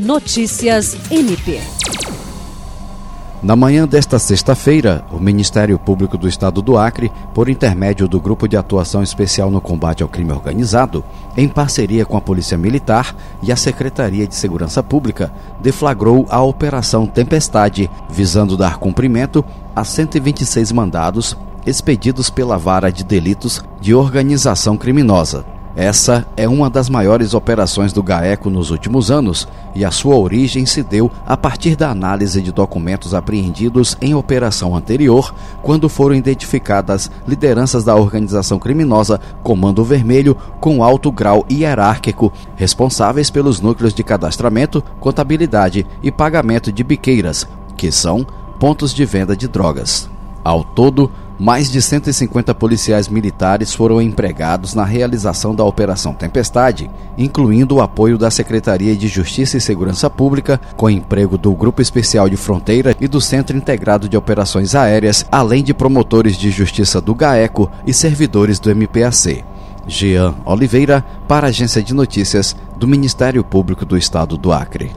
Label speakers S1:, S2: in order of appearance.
S1: Notícias MP.
S2: Na manhã desta sexta-feira, o Ministério Público do Estado do Acre, por intermédio do Grupo de Atuação Especial no Combate ao Crime Organizado, em parceria com a Polícia Militar e a Secretaria de Segurança Pública, deflagrou a Operação Tempestade, visando dar cumprimento a 126 mandados expedidos pela Vara de Delitos de Organização Criminosa. Essa é uma das maiores operações do GAECO nos últimos anos e a sua origem se deu a partir da análise de documentos apreendidos em operação anterior, quando foram identificadas lideranças da organização criminosa Comando Vermelho com alto grau hierárquico, responsáveis pelos núcleos de cadastramento, contabilidade e pagamento de biqueiras, que são pontos de venda de drogas. Ao todo, mais de 150 policiais militares foram empregados na realização da Operação Tempestade, incluindo o apoio da Secretaria de Justiça e Segurança Pública, com emprego do Grupo Especial de Fronteira e do Centro Integrado de Operações Aéreas, além de promotores de justiça do GAECO e servidores do MPAC. Jean Oliveira, para a Agência de Notícias do Ministério Público do Estado do Acre.